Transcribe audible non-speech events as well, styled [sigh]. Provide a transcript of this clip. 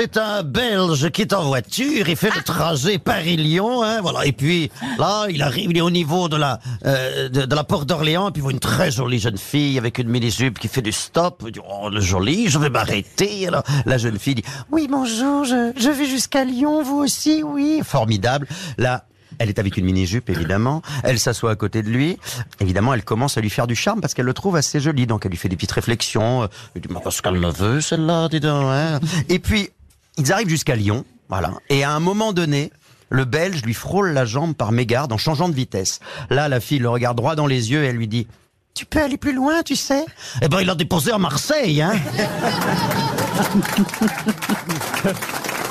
C'est un Belge qui est en voiture, il fait le trajet Paris-Lyon, hein, voilà. Et puis là, il arrive, il est au niveau de la euh, de, la porte d'Orléans, et puis il voit une très jolie jeune fille avec une mini-jupe qui fait du stop. Il dit, oh, le joli, je vais m'arrêter. Alors la jeune fille dit, oui, bonjour, je, je vais jusqu'à Lyon, vous aussi, oui. Formidable. Là, elle est avec une mini-jupe, évidemment. Elle s'assoit à côté de lui. Évidemment, elle commence à lui faire du charme parce qu'elle le trouve assez joli. Donc, elle lui fait des petites réflexions. Euh, Elle dit, mais parce qu'elle le veut, celle-là, dis donc. hein. Et puis, ils arrivent jusqu'à Lyon. Voilà. Et à un moment donné, le Belge lui frôle la jambe par mégarde en changeant de vitesse. Là, la fille le regarde droit dans les yeux et elle lui dit, tu peux aller plus loin, tu sais? Eh ben, il l'a déposé à Marseille, hein [laughs]